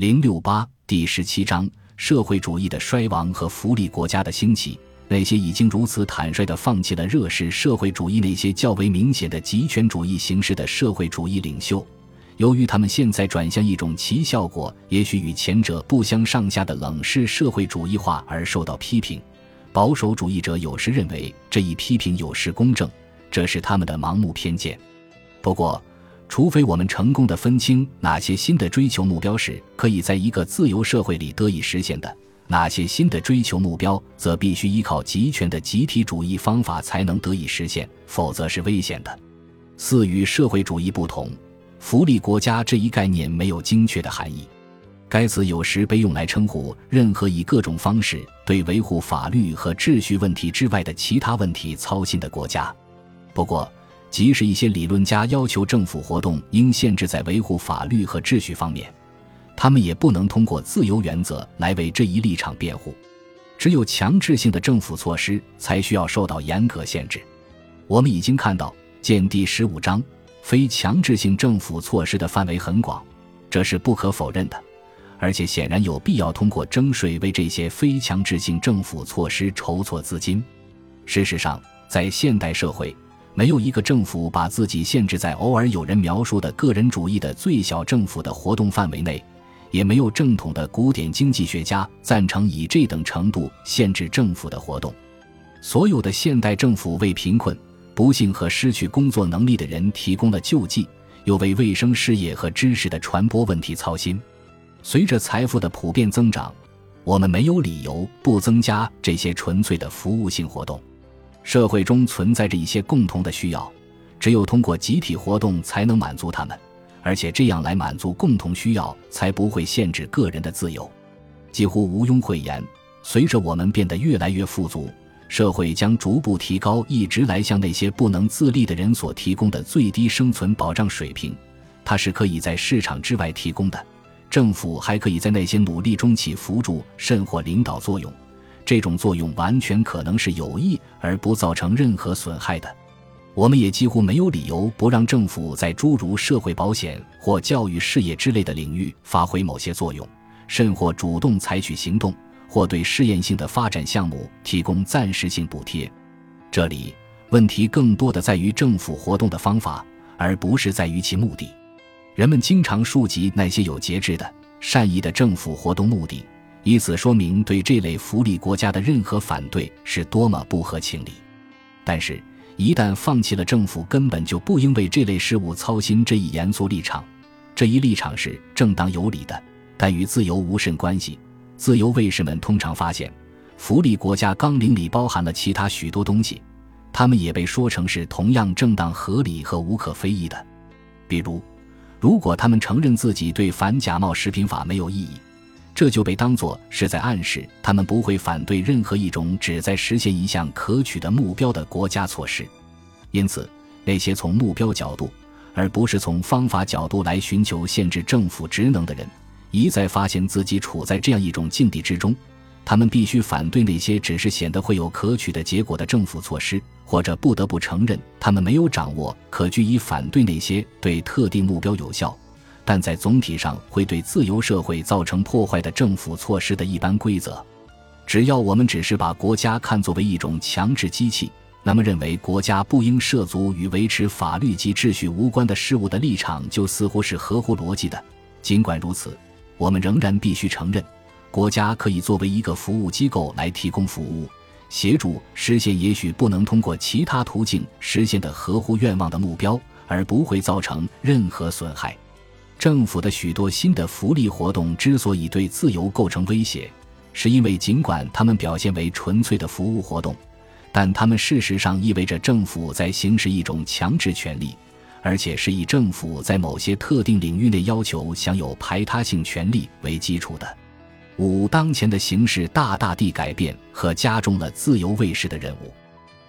零六八第十七章：社会主义的衰亡和福利国家的兴起。那些已经如此坦率地放弃了热式社会主义那些较为明显的极权主义形式的社会主义领袖，由于他们现在转向一种其效果也许与前者不相上下的冷式社会主义化而受到批评。保守主义者有时认为这一批评有失公正，这是他们的盲目偏见。不过，除非我们成功地分清哪些新的追求目标是可以在一个自由社会里得以实现的。哪些新的追求目标则必须依靠集权的集体主义方法才能得以实现，否则是危险的。四与社会主义不同，福利国家这一概念没有精确的含义。该词有时被用来称呼任何以各种方式对维护法律和秩序问题之外的其他问题操心的国家。不过，即使一些理论家要求政府活动应限制在维护法律和秩序方面。他们也不能通过自由原则来为这一立场辩护，只有强制性的政府措施才需要受到严格限制。我们已经看到，见第十五章，非强制性政府措施的范围很广，这是不可否认的，而且显然有必要通过征税为这些非强制性政府措施筹措资金。事实上，在现代社会，没有一个政府把自己限制在偶尔有人描述的个人主义的最小政府的活动范围内。也没有正统的古典经济学家赞成以这等程度限制政府的活动。所有的现代政府为贫困、不幸和失去工作能力的人提供了救济，又为卫生事业和知识的传播问题操心。随着财富的普遍增长，我们没有理由不增加这些纯粹的服务性活动。社会中存在着一些共同的需要，只有通过集体活动才能满足他们。而且这样来满足共同需要，才不会限制个人的自由。几乎毋庸讳言，随着我们变得越来越富足，社会将逐步提高，一直来向那些不能自立的人所提供的最低生存保障水平。它是可以在市场之外提供的，政府还可以在那些努力中起辅助甚或领导作用。这种作用完全可能是有益而不造成任何损害的。我们也几乎没有理由不让政府在诸如社会保险或教育事业之类的领域发挥某些作用，甚或主动采取行动，或对试验性的发展项目提供暂时性补贴。这里问题更多的在于政府活动的方法，而不是在于其目的。人们经常述及那些有节制的、善意的政府活动目的，以此说明对这类福利国家的任何反对是多么不合情理。但是。一旦放弃了政府根本就不应为这类事务操心这一严肃立场，这一立场是正当有理的，但与自由无甚关系。自由卫士们通常发现，福利国家纲领里包含了其他许多东西，他们也被说成是同样正当、合理和无可非议的。比如，如果他们承认自己对反假冒食品法没有异议。这就被当作是在暗示他们不会反对任何一种旨在实现一项可取的目标的国家措施。因此，那些从目标角度而不是从方法角度来寻求限制政府职能的人，一再发现自己处在这样一种境地之中：他们必须反对那些只是显得会有可取的结果的政府措施，或者不得不承认他们没有掌握可据以反对那些对特定目标有效。但在总体上会对自由社会造成破坏的政府措施的一般规则，只要我们只是把国家看作为一种强制机器，那么认为国家不应涉足与维持法律及秩序无关的事物的立场，就似乎是合乎逻辑的。尽管如此，我们仍然必须承认，国家可以作为一个服务机构来提供服务，协助实现也许不能通过其他途径实现的合乎愿望的目标，而不会造成任何损害。政府的许多新的福利活动之所以对自由构成威胁，是因为尽管他们表现为纯粹的服务活动，但他们事实上意味着政府在行使一种强制权利，而且是以政府在某些特定领域内要求享有排他性权利为基础的。五当前的形势大大地改变和加重了自由卫士的任务。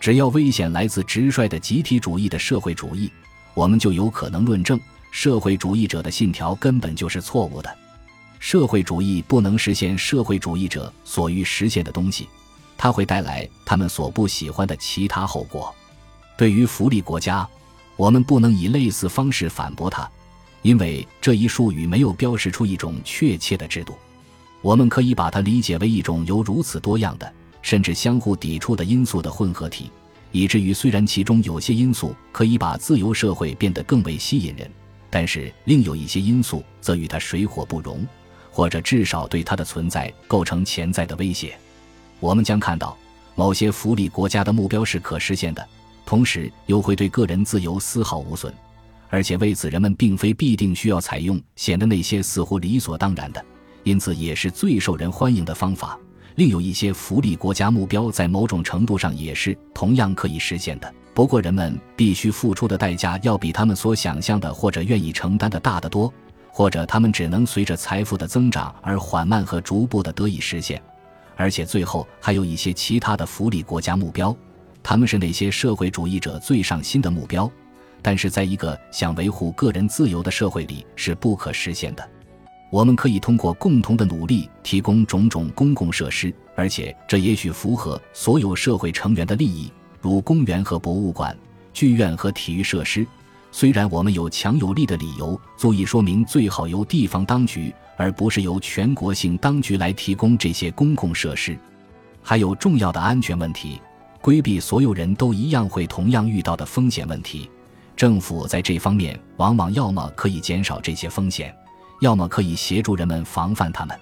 只要危险来自直率的集体主义的社会主义，我们就有可能论证。社会主义者的信条根本就是错误的。社会主义不能实现社会主义者所欲实现的东西，它会带来他们所不喜欢的其他后果。对于福利国家，我们不能以类似方式反驳它，因为这一术语没有标识出一种确切的制度。我们可以把它理解为一种由如此多样的，甚至相互抵触的因素的混合体，以至于虽然其中有些因素可以把自由社会变得更为吸引人，但是另有一些因素则与它水火不容，或者至少对它的存在构成潜在的威胁。我们将看到，某些福利国家的目标是可实现的，同时又会对个人自由丝毫无损，而且为此人们并非必定需要采用显得那些似乎理所当然的。因此，也是最受人欢迎的方法。另有一些福利国家目标，在某种程度上也是同样可以实现的。不过，人们必须付出的代价要比他们所想象的或者愿意承担的大得多，或者他们只能随着财富的增长而缓慢和逐步的得以实现。而且，最后还有一些其他的福利国家目标，他们是那些社会主义者最上心的目标，但是在一个想维护个人自由的社会里是不可实现的。我们可以通过共同的努力提供种种公共设施，而且这也许符合所有社会成员的利益，如公园和博物馆、剧院和体育设施。虽然我们有强有力的理由足以说明最好由地方当局而不是由全国性当局来提供这些公共设施，还有重要的安全问题，规避所有人都一样会同样遇到的风险问题。政府在这方面往往要么可以减少这些风险。要么可以协助人们防范他们，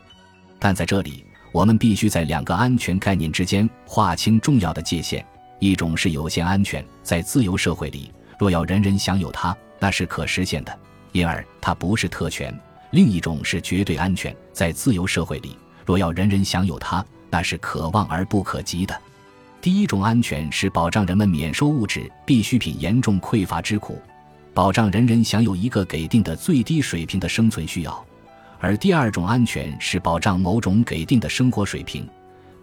但在这里，我们必须在两个安全概念之间划清重要的界限：一种是有限安全，在自由社会里，若要人人享有它，那是可实现的，因而它不是特权；另一种是绝对安全，在自由社会里，若要人人享有它，那是可望而不可及的。第一种安全是保障人们免受物质必需品严重匮乏之苦。保障人人享有一个给定的最低水平的生存需要，而第二种安全是保障某种给定的生活水平，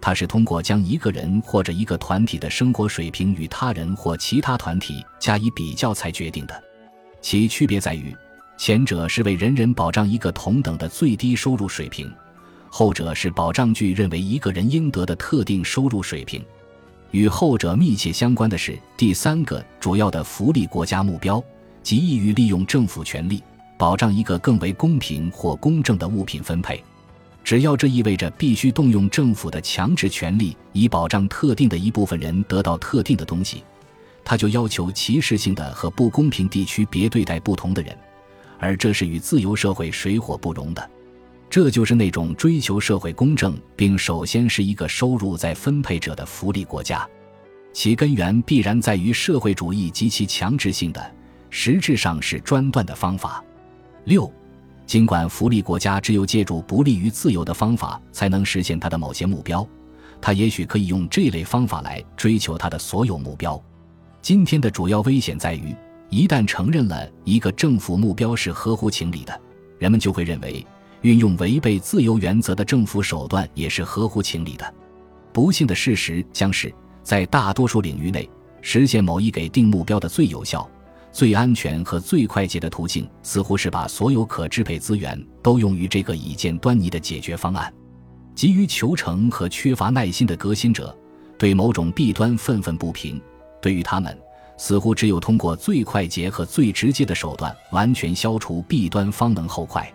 它是通过将一个人或者一个团体的生活水平与他人或其他团体加以比较才决定的。其区别在于，前者是为人人保障一个同等的最低收入水平，后者是保障据认为一个人应得的特定收入水平。与后者密切相关的是第三个主要的福利国家目标。即易于利用政府权力保障一个更为公平或公正的物品分配，只要这意味着必须动用政府的强制权力以保障特定的一部分人得到特定的东西，他就要求歧视性的和不公平地区别对待不同的人，而这是与自由社会水火不容的。这就是那种追求社会公正并首先是一个收入在分配者的福利国家，其根源必然在于社会主义及其强制性的。实质上是专断的方法。六，尽管福利国家只有借助不利于自由的方法才能实现它的某些目标，它也许可以用这类方法来追求它的所有目标。今天的主要危险在于，一旦承认了一个政府目标是合乎情理的，人们就会认为运用违背自由原则的政府手段也是合乎情理的。不幸的事实将是，在大多数领域内，实现某一给定目标的最有效。最安全和最快捷的途径，似乎是把所有可支配资源都用于这个已见端倪的解决方案。急于求成和缺乏耐心的革新者，对某种弊端愤愤不平。对于他们，似乎只有通过最快捷和最直接的手段，完全消除弊端，方能后快。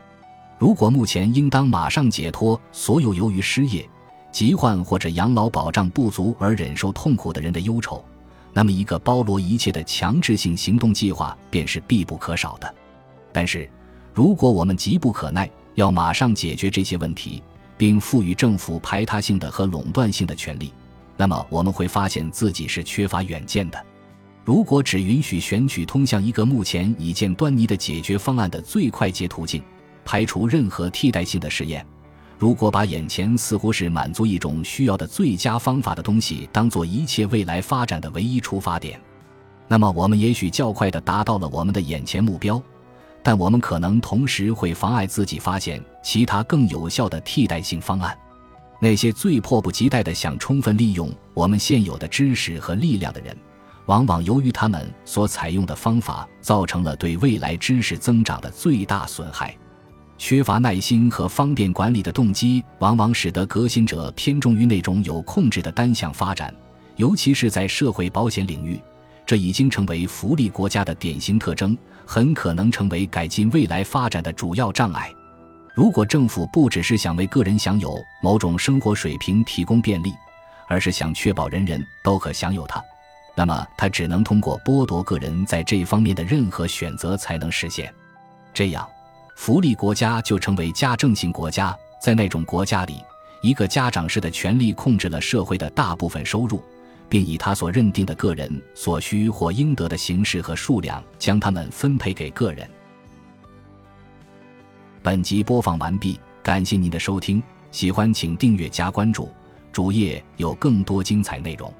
如果目前应当马上解脱所有由于失业、疾患或者养老保障不足而忍受痛苦的人的忧愁。那么，一个包罗一切的强制性行动计划便是必不可少的。但是，如果我们急不可耐，要马上解决这些问题，并赋予政府排他性的和垄断性的权利，那么我们会发现自己是缺乏远见的。如果只允许选取通向一个目前已见端倪的解决方案的最快捷途径，排除任何替代性的试验。如果把眼前似乎是满足一种需要的最佳方法的东西当做一切未来发展的唯一出发点，那么我们也许较快地达到了我们的眼前目标，但我们可能同时会妨碍自己发现其他更有效的替代性方案。那些最迫不及待地想充分利用我们现有的知识和力量的人，往往由于他们所采用的方法造成了对未来知识增长的最大损害。缺乏耐心和方便管理的动机，往往使得革新者偏重于那种有控制的单向发展，尤其是在社会保险领域，这已经成为福利国家的典型特征。很可能成为改进未来发展的主要障碍。如果政府不只是想为个人享有某种生活水平提供便利，而是想确保人人都可享有它，那么它只能通过剥夺个人在这方面的任何选择才能实现。这样，福利国家就成为家政型国家。在那种国家里，一个家长式的权力控制了社会的大部分收入。并以他所认定的个人所需或应得的形式和数量，将他们分配给个人。本集播放完毕，感谢您的收听，喜欢请订阅加关注，主页有更多精彩内容。